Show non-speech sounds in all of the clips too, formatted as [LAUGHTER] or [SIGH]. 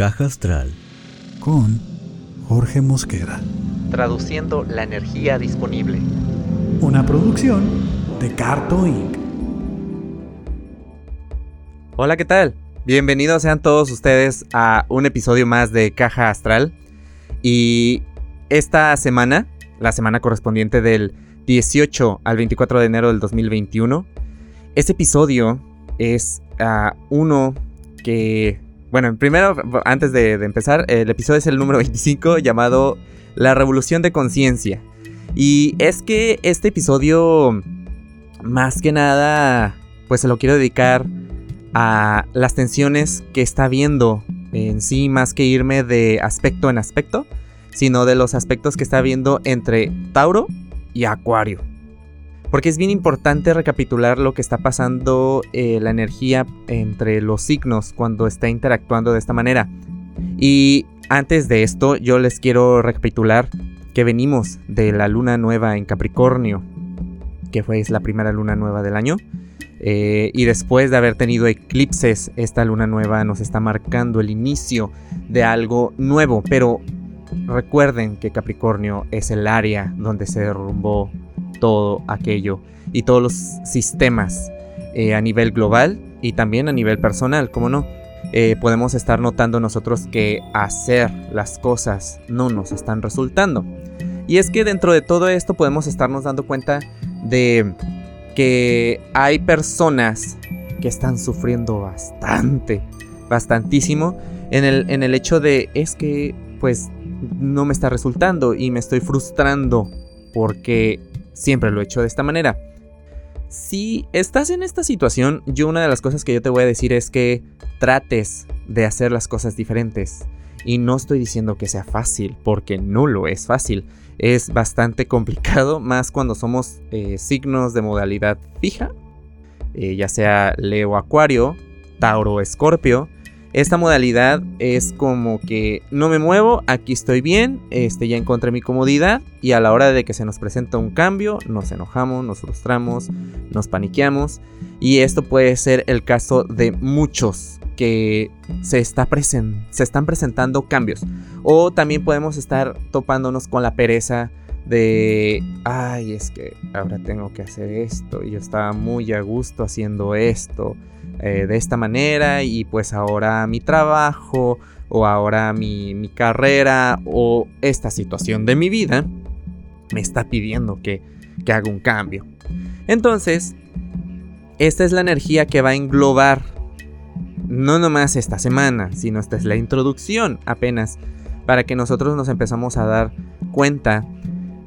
Caja Astral con Jorge Mosqueda. Traduciendo la energía disponible. Una producción de Carto Inc. Hola, ¿qué tal? Bienvenidos sean todos ustedes a un episodio más de Caja Astral. Y esta semana, la semana correspondiente del 18 al 24 de enero del 2021, este episodio es ah, uno que bueno, primero, antes de, empezar, el episodio es el número 25 llamado La Revolución de Conciencia. Y es que este episodio, más que nada, pues se lo quiero dedicar a las tensiones que está viendo en sí, más que irme de aspecto en aspecto, sino de los aspectos que está viendo entre Tauro y Acuario. Porque es bien importante recapitular lo que está pasando eh, la energía entre los signos cuando está interactuando de esta manera. Y antes de esto, yo les quiero recapitular que venimos de la luna nueva en Capricornio, que fue la primera luna nueva del año. Eh, y después de haber tenido eclipses, esta luna nueva nos está marcando el inicio de algo nuevo. Pero recuerden que Capricornio es el área donde se derrumbó todo aquello y todos los sistemas eh, a nivel global y también a nivel personal, como no. Eh, podemos estar notando nosotros que hacer las cosas no nos están resultando. Y es que dentro de todo esto podemos estarnos dando cuenta de que hay personas que están sufriendo bastante, bastantísimo, en el, en el hecho de es que pues no me está resultando y me estoy frustrando porque Siempre lo he hecho de esta manera. Si estás en esta situación, yo una de las cosas que yo te voy a decir es que trates de hacer las cosas diferentes. Y no estoy diciendo que sea fácil, porque no lo es fácil. Es bastante [LAUGHS] complicado, más cuando somos eh, signos de modalidad fija, eh, ya sea Leo Acuario, Tauro Escorpio, esta modalidad es como que no me muevo, aquí estoy bien, este, ya encontré mi comodidad y a la hora de que se nos presenta un cambio nos enojamos, nos frustramos, nos paniqueamos. Y esto puede ser el caso de muchos que se, está se están presentando cambios. O también podemos estar topándonos con la pereza de, ay, es que ahora tengo que hacer esto y yo estaba muy a gusto haciendo esto eh, de esta manera y pues ahora mi trabajo o ahora mi, carrera o esta situación de mi vida me está pidiendo que, que haga un cambio. Entonces, esta es la energía que va a englobar no nomás esta semana, sino esta es la introducción apenas para que nosotros nos empezamos a dar cuenta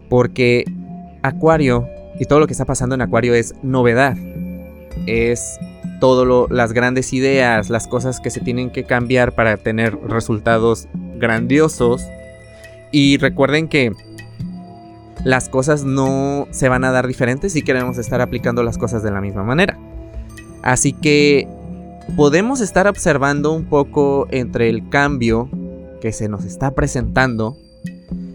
porque Acuario y todo lo que está pasando en Acuario es novedad. Es todas las grandes ideas, las cosas que se tienen que cambiar para tener resultados grandiosos. Y recuerden que las cosas no se van a dar diferentes si queremos estar aplicando las cosas de la misma manera. Así que podemos estar observando un poco entre el cambio que se nos está presentando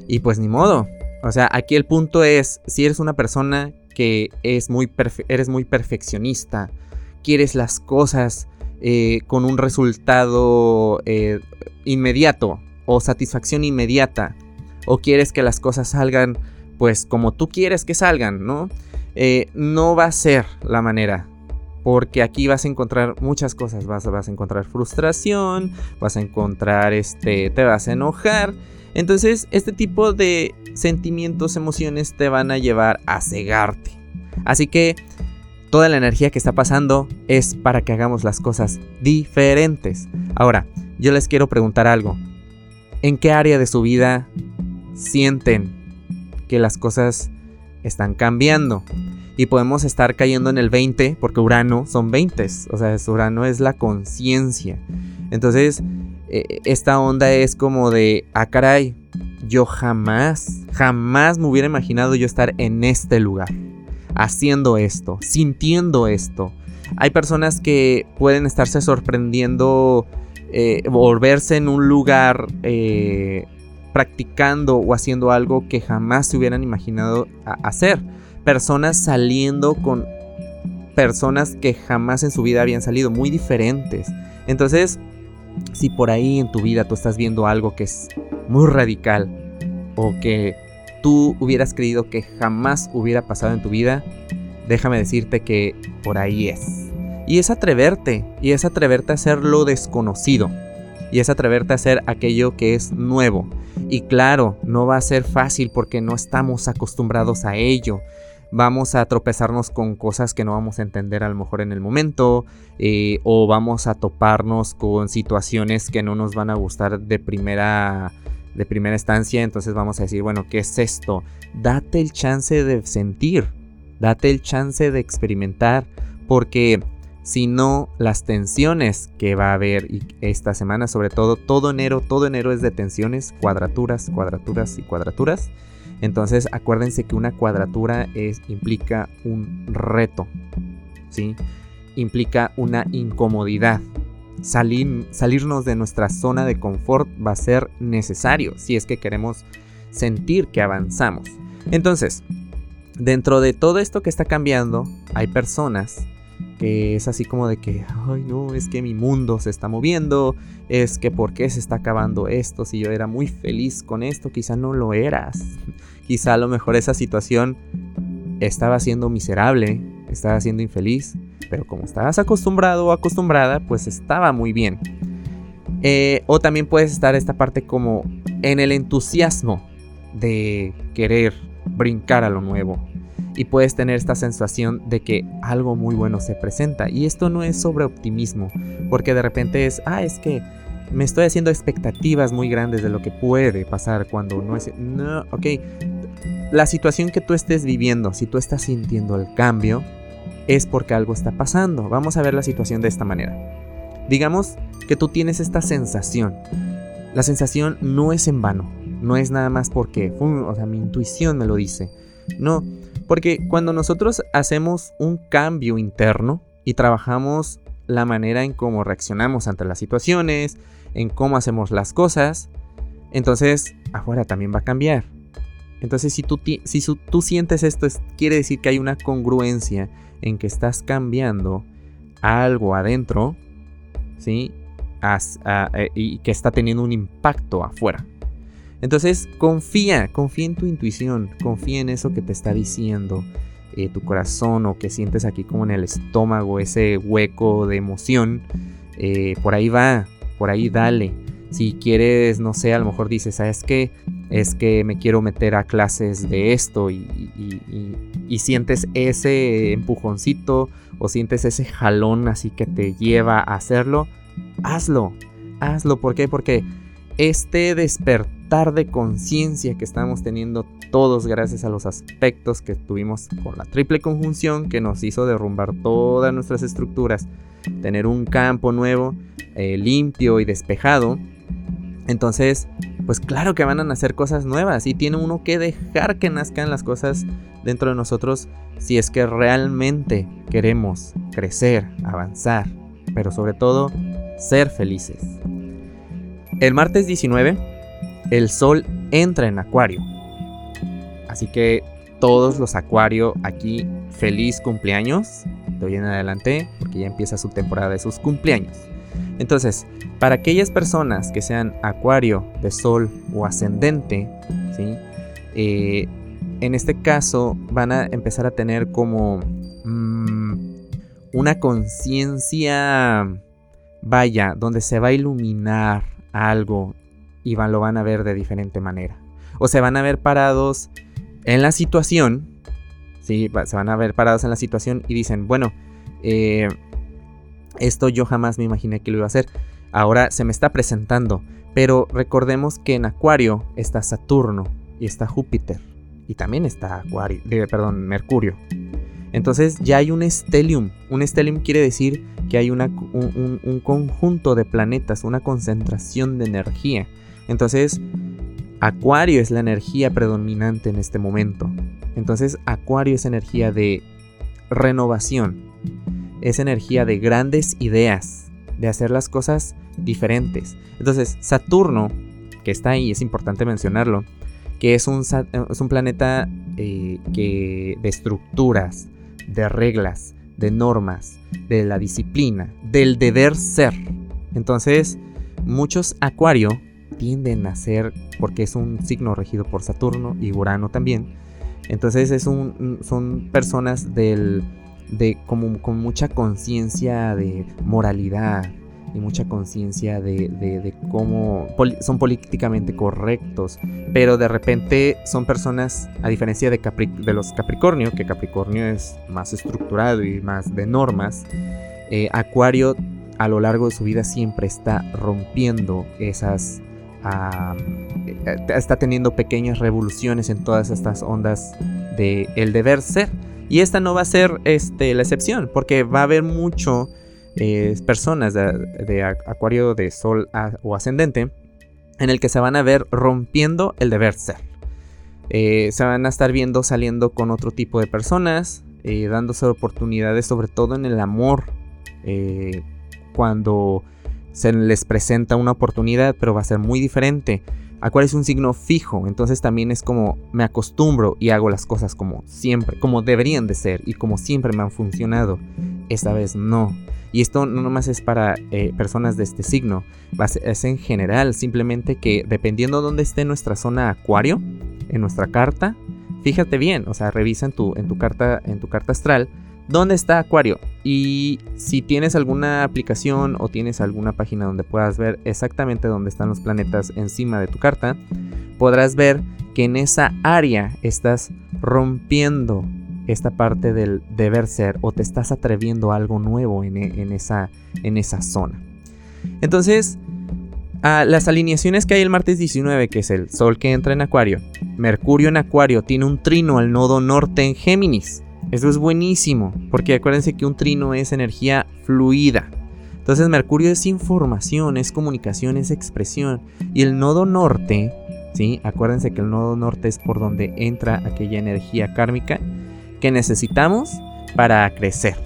y pues ni modo. O sea, aquí el punto es, si eres una persona que es muy eres muy perfeccionista, quieres las cosas eh, con un resultado eh, inmediato o satisfacción inmediata o quieres que las cosas salgan pues como tú quieres que salgan, ¿no? Eh, no va a ser la manera. Porque aquí vas a encontrar muchas cosas. Vas, vas, a encontrar frustración. Vas a encontrar este. Te vas a enojar. Entonces, este tipo de sentimientos, emociones te van a llevar a cegarte. Así que toda la energía que está pasando es para que hagamos las cosas diferentes. Ahora, yo les quiero preguntar algo. ¿En qué área de su vida sienten que las cosas están cambiando? Y podemos estar cayendo en el 20, porque Urano son 20. O sea, Urano es la conciencia. Entonces, eh, esta onda es como de, ah, caray, yo jamás, jamás me hubiera imaginado yo estar en este lugar haciendo esto, sintiendo esto. Hay personas que pueden estarse sorprendiendo, eh, volverse en un lugar eh, practicando o haciendo algo que jamás se hubieran imaginado hacer. Personas saliendo con personas que jamás en su vida habían salido, muy diferentes. Entonces, si por ahí en tu vida tú estás viendo algo que es muy radical o que tú hubieras creído que jamás hubiera pasado en tu vida, déjame decirte que por ahí es. Y es atreverte, y es atreverte a hacer lo desconocido, y es atreverte a hacer aquello que es nuevo. Y claro, no va a ser fácil porque no estamos acostumbrados a ello. Vamos a tropezarnos con cosas que no vamos a entender a lo mejor en el momento, eh, o vamos a toparnos con situaciones que no nos van a gustar de primera de primera instancia, entonces vamos a decir, bueno, ¿qué es esto? Date el chance de sentir, date el chance de experimentar, porque si no, las tensiones que va a haber esta semana, sobre todo todo enero, todo enero es de tensiones, cuadraturas, cuadraturas y cuadraturas. Entonces acuérdense que una cuadratura implica un reto, ¿sí? Implica una incomodidad, salir, salirnos de nuestra zona de confort va a ser necesario si es que queremos sentir que avanzamos. Entonces, dentro de todo esto que está cambiando, hay personas que es así como de que, ay no, es que mi mundo se está moviendo, es que por qué se está acabando esto, si yo era muy feliz con esto, quizá no lo eras, [LAUGHS] quizá a lo mejor esa situación estaba siendo miserable, estaba siendo infeliz, pero como estabas acostumbrado o acostumbrada, pues estaba muy bien. Eh, o también puedes estar esta parte como en el entusiasmo de querer brincar a lo nuevo. Y puedes tener esta sensación de que algo muy bueno se presenta. Y esto no es sobre optimismo, porque de repente es, ah, es que me estoy haciendo expectativas muy grandes de lo que puede pasar cuando no es... No, ok. La situación que tú estés viviendo, si tú estás sintiendo el cambio, es porque algo está pasando. Vamos a ver la situación de esta manera. Digamos que tú tienes esta sensación. La sensación no es en vano. No es nada más porque, o sea, mi intuición me lo dice. No, porque cuando nosotros hacemos un cambio interno y trabajamos la manera en cómo reaccionamos ante las situaciones, en cómo hacemos las cosas, entonces afuera también va a cambiar. Entonces si tú, si tú sientes esto, quiere decir que hay una congruencia en que estás cambiando algo adentro, ¿sí? Eh, y que está teniendo un impacto afuera. Entonces confía, confía en tu intuición, confía en eso que te está diciendo eh, tu corazón o que sientes aquí como en el estómago, ese hueco de emoción. Eh, por ahí va, por ahí dale. Si quieres, no sé, a lo mejor dices, ¿sabes qué? Es que me quiero meter a clases de esto y, y, sientes ese empujoncito o sientes ese jalón así que te lleva a hacerlo, hazlo, hazlo. ¿Por qué? Porque este despertar de conciencia que estamos teniendo todos gracias a los aspectos que tuvimos con la triple conjunción que nos hizo derrumbar todas nuestras estructuras, tener un campo nuevo, eh, limpio y despejado, entonces, pues claro que van a nacer cosas nuevas y tiene uno que dejar que nazcan las cosas dentro de nosotros si es que realmente queremos crecer, avanzar, pero sobre todo ser felices. El martes 19, el sol entra en Acuario. Así que todos los Acuario aquí, feliz cumpleaños. De hoy en adelante, porque ya empieza su temporada de sus cumpleaños. Entonces, para aquellas personas que sean acuario de sol o ascendente, ¿sí? Eh, en este caso van a empezar a tener como mm, una conciencia, vaya, donde se va a iluminar algo y lo van a ver de diferente manera. O se van a ver parados en la situación, ¿sí? se van a ver parados en la situación y dicen, bueno, eh, esto yo jamás me imaginé que lo iba a hacer. Ahora se me está presentando. Pero recordemos que en Acuario está Saturno y está Júpiter. Y también está Acuario, perdón, Mercurio. Entonces ya hay un stellium. Un stellium quiere decir que hay un, un, conjunto de planetas, una concentración de energía. Entonces, Acuario es la energía predominante en este momento. Entonces, Acuario es energía de renovación, es energía de grandes ideas, de hacer las cosas diferentes. Entonces, Saturno, que está ahí, es importante mencionarlo, que es un, es un planeta eh, de estructuras, de reglas, de normas, de la disciplina, del deber ser. Entonces, muchos Acuario tienden a ser, porque es un signo regido por Saturno y Urano también, entonces es un, son personas del, de, como, con mucha conciencia de moralidad y mucha conciencia de, cómo son políticamente correctos, pero de repente son personas, a diferencia de, de los Capricornio, que Capricornio es más estructurado y más de normas, eh, Acuario a lo largo de su vida siempre está rompiendo esas eh, está teniendo pequeñas revoluciones en todas estas ondas de el deber ser. Y esta no va a ser este, la excepción, porque va a haber mucho eh, personas de, acuario de sol o ascendente en el que se van a ver rompiendo el deber ser. Eh, se van a estar viendo saliendo con otro tipo de personas, dándose oportunidades, sobre todo en el amor, cuando se les presenta una oportunidad, pero va a ser muy diferente. Acuario es un signo fijo, entonces también es como me acostumbro y hago las cosas como siempre, como deberían de ser y como siempre me han funcionado. Esta vez no. Y esto no nomás es para eh, personas de este signo, es en general, simplemente que dependiendo dónde esté nuestra zona Acuario, en nuestra carta, fíjate bien, o sea, revisa en tu, en tu, carta, en tu carta astral dónde está Acuario. Y si tienes alguna aplicación o tienes alguna página donde puedas ver exactamente dónde están los planetas encima de tu carta, podrás ver que en esa área estás rompiendo esta parte del deber ser o te estás atreviendo a algo nuevo en, e, esa, en esa zona. Entonces, las alineaciones que hay el martes 19, que es el Sol que entra en Acuario, Mercurio en Acuario tiene un trino al nodo norte en Géminis. Eso es buenísimo, porque acuérdense que un trino es energía fluida. Entonces Mercurio es información, es comunicación, es expresión. Y el nodo norte, ¿sí? Acuérdense que el nodo norte es por donde entra aquella energía kármica que necesitamos para crecer.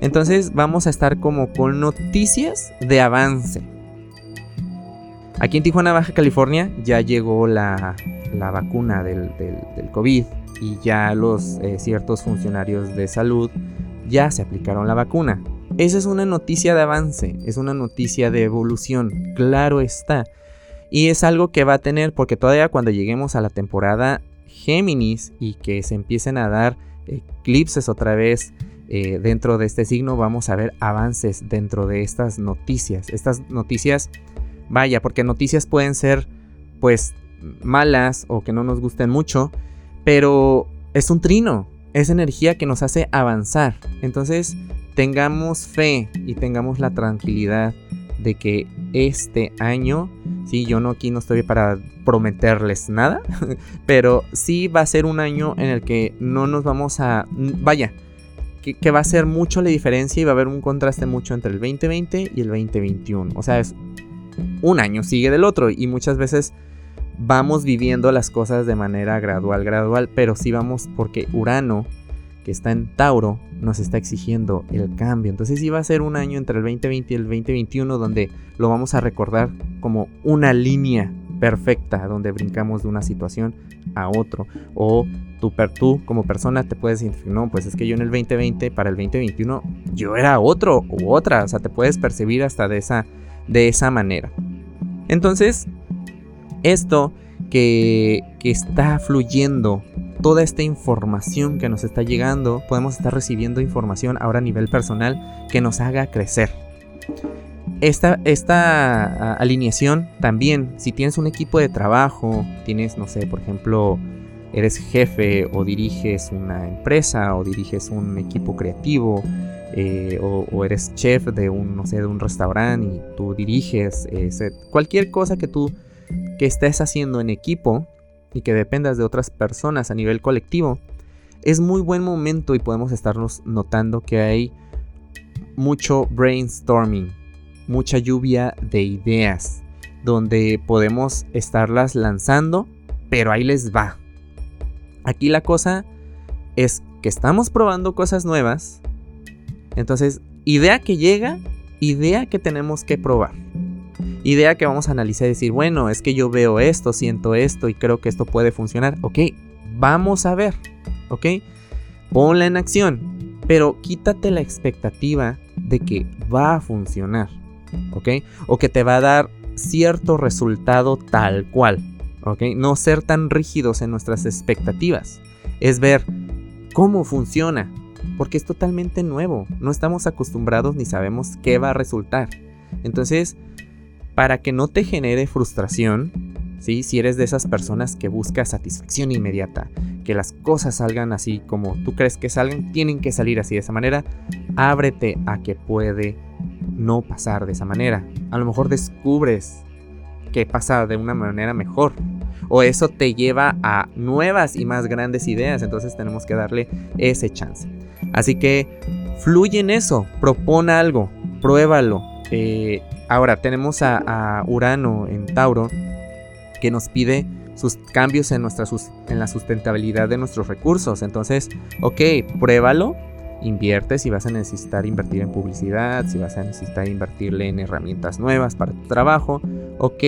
Entonces vamos a estar como con noticias de avance. Aquí en Tijuana, Baja California, ya llegó la, vacuna del, del COVID y ya los eh, ciertos funcionarios de salud ya se aplicaron la vacuna. Esa es una noticia de avance, es una noticia de evolución, claro está. Y es algo que va a tener porque todavía cuando lleguemos a la temporada Géminis y que se empiecen a dar eclipses otra vez eh, dentro de este signo, vamos a ver avances dentro de estas noticias. Estas noticias, vaya, porque noticias pueden ser pues malas o que no nos gusten mucho, pero es un trino, es energía que nos hace avanzar. Entonces, tengamos fe y tengamos la tranquilidad de que este año, sí, yo no aquí no estoy para prometerles nada, [LAUGHS] pero sí va a ser un año en el que no nos vamos a, vaya, que, que, va a ser mucho la diferencia y va a haber un contraste mucho entre el 2020 y el 2021. O sea, es un año sigue del otro y muchas veces vamos viviendo las cosas de manera gradual, gradual, pero sí vamos porque Urano, que está en Tauro, nos está exigiendo el cambio. Entonces sí va a ser un año entre el 2020 y el 2021 donde lo vamos a recordar como una línea perfecta donde brincamos de una situación a otro. O tú, tú como persona te puedes decir, no, pues es que yo en el 2020 para el 2021 yo era otro u otra. O sea, te puedes percibir hasta de esa, de esa manera. Entonces, esto que, está fluyendo, toda esta información que nos está llegando, podemos estar recibiendo información ahora a nivel personal que nos haga crecer. Esta, esta alineación también, si tienes un equipo de trabajo, tienes, no sé, por ejemplo, eres jefe o diriges una empresa o diriges un equipo creativo eh, o, eres chef de un, no sé, de un restaurante y tú diriges cualquier cosa que tú que estés haciendo en equipo y que dependas de otras personas a nivel colectivo, es muy buen momento y podemos estarnos notando que hay mucho brainstorming, mucha lluvia de ideas, donde podemos estarlas lanzando, pero ahí les va. Aquí la cosa es que estamos probando cosas nuevas, entonces idea que llega, idea que tenemos que probar idea que vamos a analizar y decir, bueno, es que yo veo esto, siento esto y creo que esto puede funcionar. Ok, vamos a ver, ok, ponla en acción, pero quítate la expectativa de que va a funcionar, ok, o que te va a dar cierto resultado tal cual. ¿Ok? No ser tan rígidos en nuestras expectativas. Es ver cómo funciona. Porque es totalmente nuevo. No estamos acostumbrados ni sabemos qué va a resultar. Entonces, para que no te genere frustración, ¿sí? si eres de esas personas que busca satisfacción inmediata, que las cosas salgan así como tú crees que salgan, tienen que salir así de esa manera, ábrete a que puede no pasar de esa manera. A lo mejor descubres que pasa de una manera mejor. O eso te lleva a nuevas y más grandes ideas. Entonces tenemos que darle ese chance. Así que fluye en eso. Propon algo. Pruébalo. Eh, ahora tenemos a, Urano en Tauro que nos pide sus cambios en, nuestra, en la sustentabilidad de nuestros recursos. Entonces, ok, pruébalo invierte si vas a necesitar invertir en publicidad, si vas a necesitar invertirle en herramientas nuevas para tu trabajo. Ok,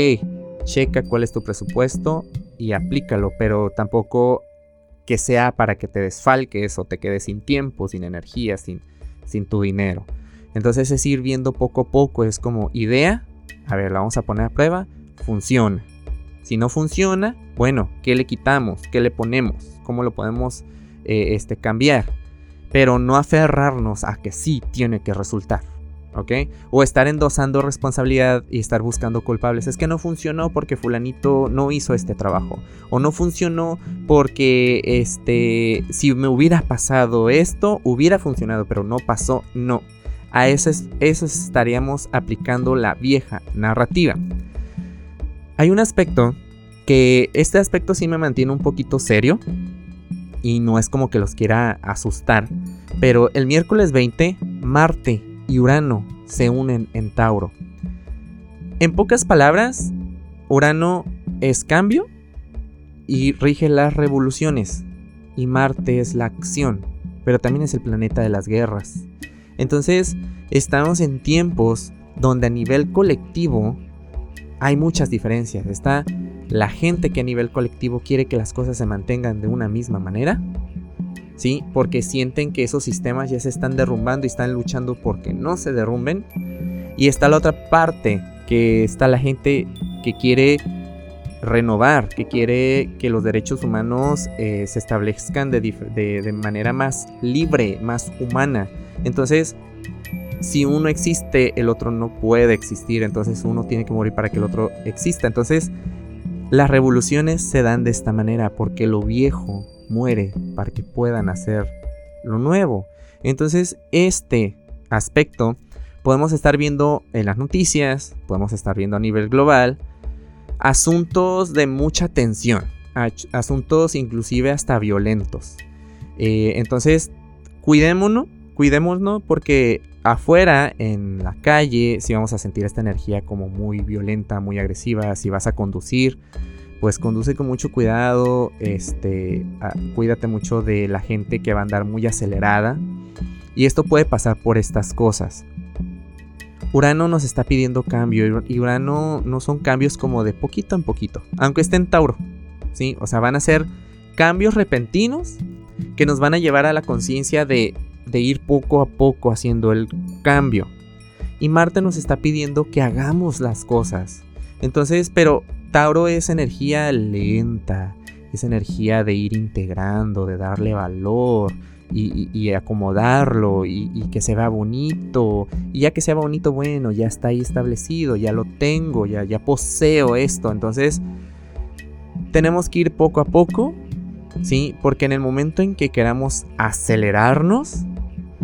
checa cuál es tu presupuesto y aplícalo, pero tampoco que sea para que te desfalques o te quedes sin tiempo, sin energía, sin, sin tu dinero. Entonces es ir viendo poco a poco, es como idea, a ver, la vamos a poner a prueba, funciona. Si no funciona, bueno, ¿qué le quitamos? ¿Qué le ponemos? ¿Cómo lo podemos eh, este, cambiar? pero no aferrarnos a que sí tiene que resultar. ¿Ok? O estar endosando responsabilidad y estar buscando culpables. Es que no funcionó porque fulanito no hizo este trabajo. O no funcionó porque este, si me hubiera pasado esto, hubiera funcionado, pero no pasó. No. A eso estaríamos aplicando la vieja narrativa. Hay un aspecto que este aspecto sí me mantiene un poquito serio y no es como que los quiera asustar, pero el miércoles 20, Marte y Urano se unen en Tauro. En pocas palabras, Urano es cambio y rige las revoluciones, y Marte es la acción, pero también es el planeta de las guerras. Entonces, estamos en tiempos donde a nivel colectivo hay muchas diferencias. Está la gente que a nivel colectivo quiere que las cosas se mantengan de una misma manera, ¿sí? Porque sienten que esos sistemas ya se están derrumbando y están luchando porque no se derrumben. Y está la otra parte, que está la gente que quiere renovar, que quiere que los derechos humanos eh, se establezcan de, de manera más libre, más humana. Entonces, si uno existe, el otro no puede existir. Entonces uno tiene que morir para que el otro exista. Entonces las revoluciones se dan de esta manera porque lo viejo muere para que puedan hacer lo nuevo. Entonces este aspecto podemos estar viendo en las noticias, podemos estar viendo a nivel global, asuntos de mucha tensión, asuntos inclusive hasta violentos. Eh, entonces, cuidémonos, cuidémonos porque afuera, en la calle, si vamos a sentir esta energía como muy violenta, muy agresiva, si vas a conducir, pues conduce con mucho cuidado, este, cuídate mucho de la gente que va a andar muy acelerada. Y esto puede pasar por estas cosas. Urano nos está pidiendo cambio y Urano no son cambios como de poquito en poquito, aunque esté en Tauro, ¿sí? O sea, van a ser cambios repentinos que nos van a llevar a la conciencia de de ir poco a poco haciendo el cambio. Y Marte nos está pidiendo que hagamos las cosas. Entonces, pero Tauro es energía lenta, es energía de ir integrando, de darle valor y, acomodarlo y, y, que se vea bonito. Y ya que sea bonito, bueno, ya está ahí establecido, ya lo tengo, ya, ya poseo esto. Entonces, tenemos que ir poco a poco, ¿sí? Porque en el momento en que queramos acelerarnos,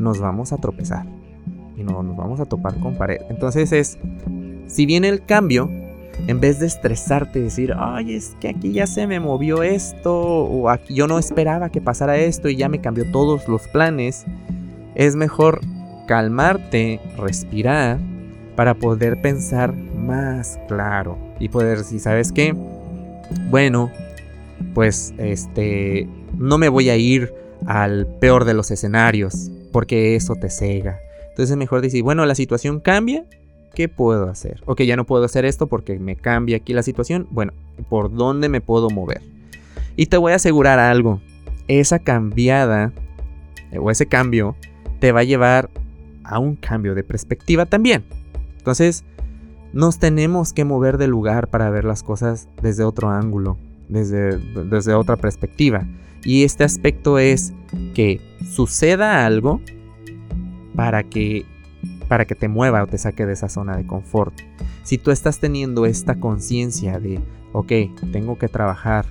nos vamos a tropezar y no, nos vamos a topar con pared. Entonces es, si viene el cambio, en vez de estresarte y decir, ay, es que aquí ya se me movió esto, o aquí yo no esperaba que pasara esto y ya me cambió todos los planes, es mejor calmarte, respirar, para poder pensar más claro y poder decir, ¿sabes qué? Bueno, pues este, no me voy a ir al peor de los escenarios, porque eso te cega. Entonces es mejor decir, bueno, la situación cambia, ¿qué puedo hacer? Ok, ya no puedo hacer esto porque me cambia aquí la situación. Bueno, ¿por dónde me puedo mover? Y te voy a asegurar algo, esa cambiada o ese cambio te va a llevar a un cambio de perspectiva también. Entonces, nos tenemos que mover de lugar para ver las cosas desde otro ángulo, desde, desde otra perspectiva. Y este aspecto es que suceda algo para que, para que te mueva o te saque de esa zona de confort. Si tú estás teniendo esta conciencia de, ok, tengo que trabajar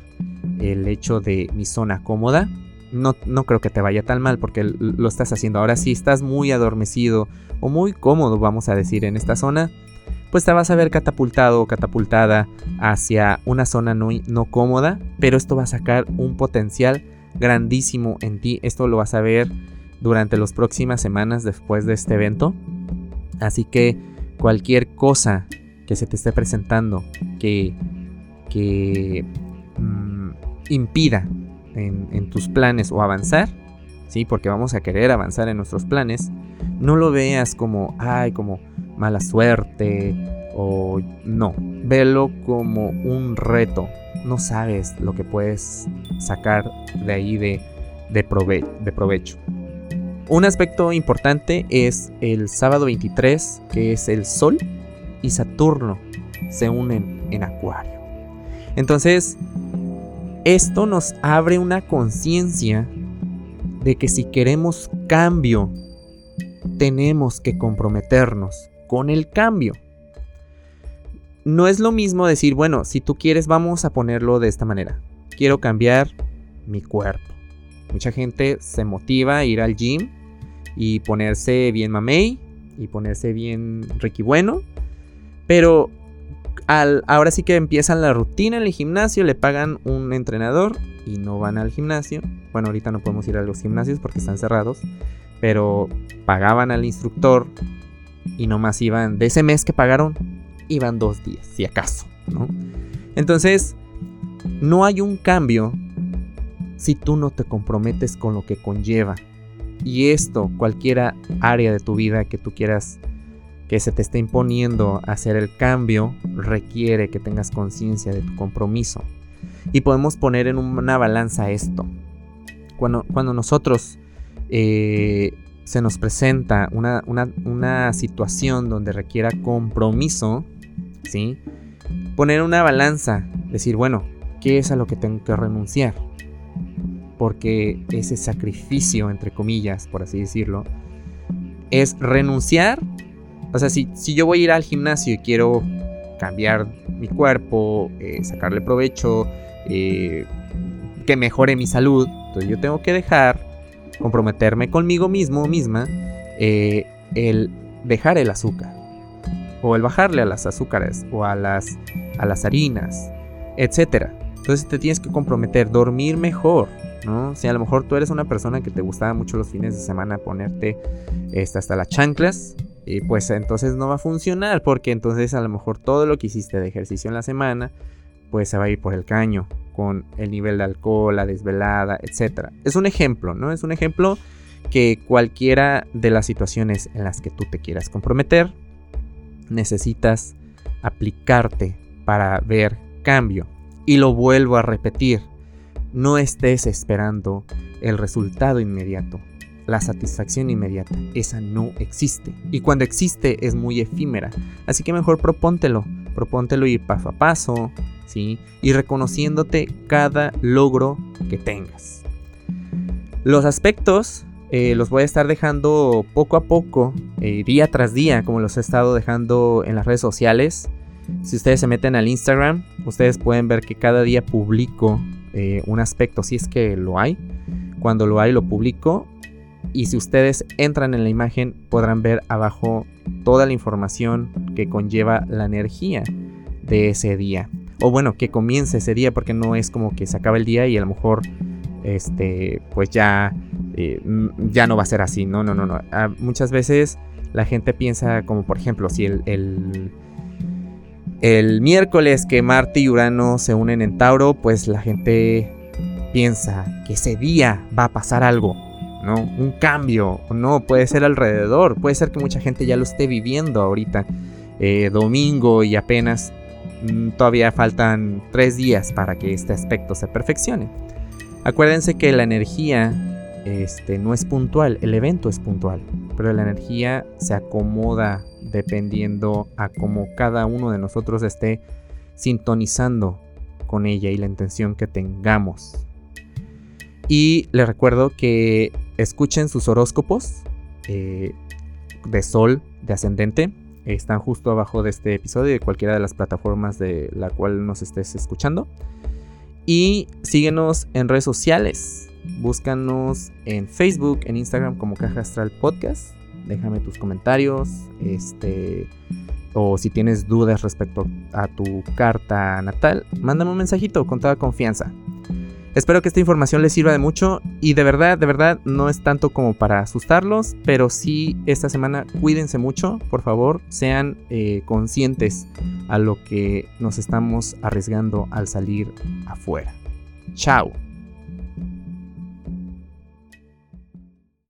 el hecho de mi zona cómoda, no, no, creo que te vaya tan mal porque lo estás haciendo. Ahora si estás muy adormecido o muy cómodo, vamos a decir, en esta zona, pues te vas a ver catapultado o catapultada hacia una zona no, no cómoda, pero esto va a sacar un potencial grandísimo en ti. Esto lo vas a ver durante las próximas semanas después de este evento. Así que cualquier cosa que se te esté presentando que, que mm, impida en, tus planes o avanzar, ¿sí? porque vamos a querer avanzar en nuestros planes, no lo veas como, ay, como mala suerte o no, velo como un reto. No sabes lo que puedes sacar de ahí de, de, provecho. Un aspecto importante es el sábado 23, que es el Sol y Saturno se unen en Acuario. Entonces, esto nos abre una conciencia de que si queremos cambio, tenemos que comprometernos con el cambio. No es lo mismo decir, bueno, si tú quieres vamos a ponerlo de esta manera. Quiero cambiar mi cuerpo. Mucha gente se motiva a ir al gym y ponerse bien mamey y ponerse bien ricky bueno. Pero al, ahora sí que empiezan la rutina en el gimnasio, le pagan un entrenador y no van al gimnasio. Bueno, ahorita no podemos ir a los gimnasios porque están cerrados. Pero pagaban al instructor y nomás iban, de ese mes que pagaron, iban dos días, si acaso, ¿no? Entonces, no hay un cambio si tú no te comprometes con lo que conlleva. Y esto, cualquier área de tu vida que tú quieras que se te esté imponiendo hacer el cambio, requiere que tengas conciencia de tu compromiso. Y podemos poner en una balanza esto. Cuando, cuando nosotros eh, se nos presenta una, situación donde requiera compromiso, ¿sí? Poner una balanza, decir, bueno, ¿qué es a lo que tengo que renunciar? Porque ese sacrificio, entre comillas, por así decirlo, es renunciar. O sea, si, si yo voy a ir al gimnasio y quiero cambiar mi cuerpo, eh, sacarle provecho, eh, que mejore mi salud, entonces yo tengo que dejar comprometerme conmigo mismo misma eh, el dejar el azúcar o el bajarle a las azúcares o a las, a las harinas, etcétera. Entonces te tienes que comprometer, dormir mejor, ¿no? Si a lo mejor tú eres una persona que te gustaba mucho los fines de semana ponerte este, hasta las chanclas, y pues entonces no va a funcionar porque entonces a lo mejor todo lo que hiciste de ejercicio en la semana pues se va a ir por el caño con el nivel de alcohol, la desvelada, etc. Es un ejemplo, ¿no? Es un ejemplo que cualquiera de las situaciones en las que tú te quieras comprometer, necesitas aplicarte para ver cambio. Y lo vuelvo a repetir, no estés esperando el resultado inmediato, la satisfacción inmediata, esa no existe. Y cuando existe es muy efímera, así que mejor propóntelo, propóntelo ir paso a paso, y reconociéndote cada logro que tengas. Los aspectos eh, los voy a estar dejando poco a poco, eh, día tras día, como los he estado dejando en las redes sociales. Si ustedes se meten al Instagram, ustedes pueden ver que cada día publico eh, un aspecto, si es que lo hay. Cuando lo hay, lo publico. Y si ustedes entran en la imagen, podrán ver abajo toda la información que conlleva la energía de ese día. O bueno, que comience ese día, porque no es como que se acaba el día y a lo mejor, este, pues ya, eh, ya no va a ser así, no, no, no, no. Ah, muchas veces la gente piensa como, por ejemplo, si el, el miércoles que Marte y Urano se unen en Tauro, pues la gente piensa que ese día va a pasar algo, ¿no? Un cambio, no, puede ser alrededor, puede ser que mucha gente ya lo esté viviendo ahorita, eh, domingo y apenas Mm, todavía faltan tres días para que este aspecto se perfeccione. Acuérdense que la energía este, no es puntual, el evento es puntual, pero la energía se acomoda dependiendo a cómo cada uno de nosotros esté sintonizando con ella y la intención que tengamos. Y les recuerdo que escuchen sus horóscopos eh, de sol, de ascendente. Están justo abajo de este episodio de cualquiera de las plataformas de la cual nos estés escuchando. Y síguenos en redes sociales. Búscanos en Facebook, en Instagram como Caja Astral Podcast. Déjame tus comentarios. Este. O si tienes dudas respecto a tu carta natal, mándame un mensajito con toda confianza. Espero que esta información les sirva de mucho y de verdad, de verdad, no es tanto como para asustarlos, pero sí esta semana cuídense mucho, por favor, sean eh, conscientes a lo que nos estamos arriesgando al salir afuera. Chao.